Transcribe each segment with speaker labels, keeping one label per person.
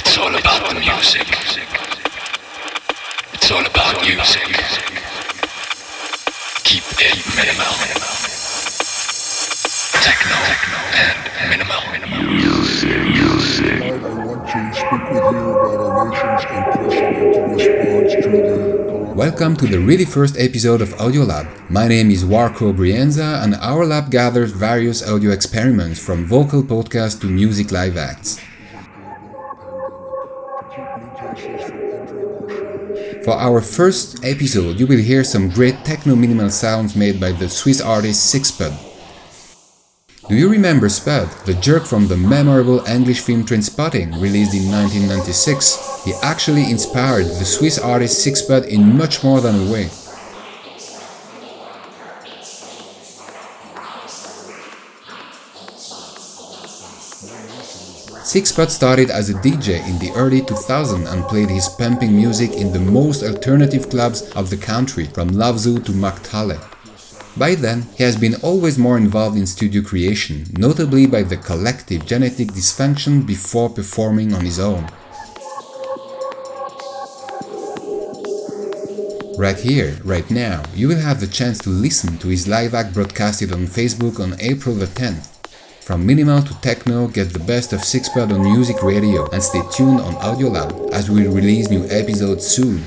Speaker 1: It's all about the music. It's all about music. Keep it minimal. Techno and minimal.
Speaker 2: Tonight I want to speak with you about our nation's unprecedented response to the
Speaker 3: Welcome to the really first episode of Audiolab. My name is Warco Brienza, and our lab gathers various audio experiments from vocal podcasts to music live acts. For our first episode, you will hear some great techno minimal sounds made by the Swiss artist Sickspud. Do you remember Spud, the jerk from the memorable English film Trainspotting, released in 1996? He actually inspired the Swiss artist Sickspud in much more than a way. Sickspud started as a DJ in the early 2000s and played his pumping music in the most alternative clubs of the country, from Zoo to Markthalle. By then, he has been always more involved in studio creation, notably by the collective genetic dysfunction before performing on his own. Right here, right now, you will have the chance to listen to his live act broadcasted on Facebook on April the 10th. From minimal to techno, get the best of Sickspud on UZIC Radio and stay tuned on Audiolab as we release new episodes soon.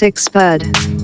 Speaker 4: Sickspud.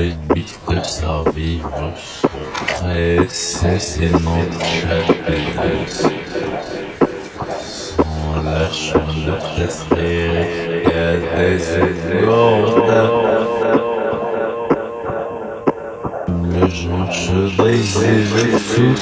Speaker 4: Réduite survivre, très cessément chaque On lâche notre esprit, il y a des Le jour je brise tout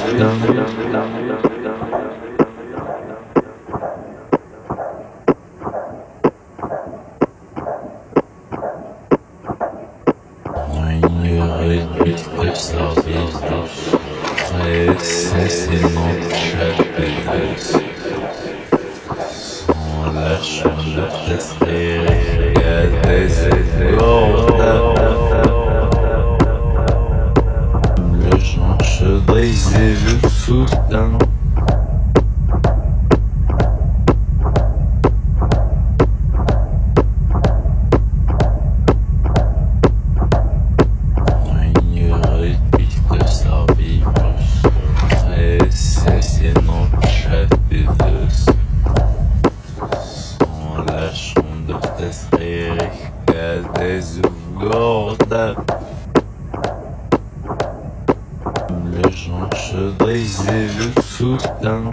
Speaker 4: foot
Speaker 1: down.